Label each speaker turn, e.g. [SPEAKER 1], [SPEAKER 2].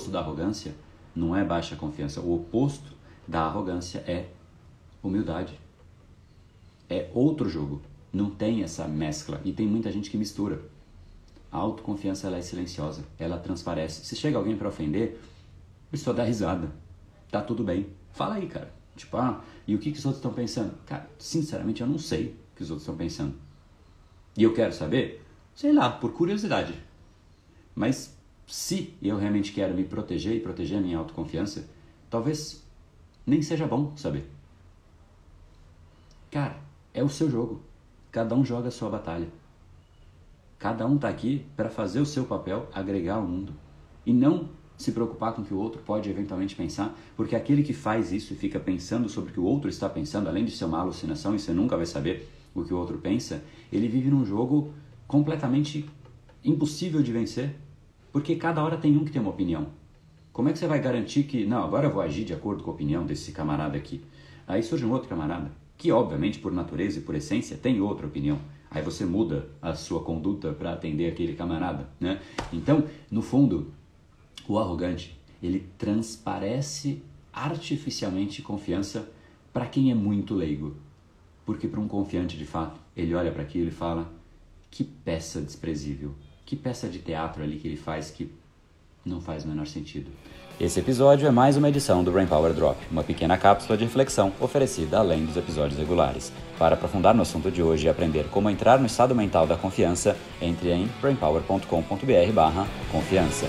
[SPEAKER 1] oposto da arrogância não é baixa confiança. O oposto da arrogância é humildade. É outro jogo. Não tem essa mescla. E tem muita gente que mistura. A autoconfiança ela é silenciosa. Ela transparece. Se chega alguém para ofender, pessoa dá risada. Tá tudo bem. Fala aí, cara. Tipo, ah, e o que, que os outros estão pensando? Cara, sinceramente eu não sei o que os outros estão pensando. E eu quero saber? Sei lá, por curiosidade. Mas se eu realmente quero me proteger e proteger a minha autoconfiança, talvez nem seja bom saber. Cara, é o seu jogo. Cada um joga a sua batalha. Cada um está aqui para fazer o seu papel, agregar ao mundo. E não se preocupar com o que o outro pode eventualmente pensar, porque aquele que faz isso e fica pensando sobre o que o outro está pensando, além de ser uma alucinação e você nunca vai saber o que o outro pensa, ele vive num jogo completamente impossível de vencer, porque cada hora tem um que tem uma opinião. Como é que você vai garantir que, não, agora eu vou agir de acordo com a opinião desse camarada aqui? Aí surge um outro camarada, que obviamente por natureza e por essência tem outra opinião. Aí você muda a sua conduta para atender aquele camarada, né? Então, no fundo, o arrogante, ele transparece artificialmente confiança para quem é muito leigo. Porque para um confiante de fato, ele olha para aquilo e fala: que peça desprezível, que peça de teatro ali que ele faz que não faz o menor sentido. Esse episódio é mais uma edição do Brain Power Drop, uma pequena cápsula de reflexão oferecida além dos episódios regulares. Para aprofundar no assunto de hoje e aprender como entrar no estado mental da confiança, entre em brainpower.com.br/confiança.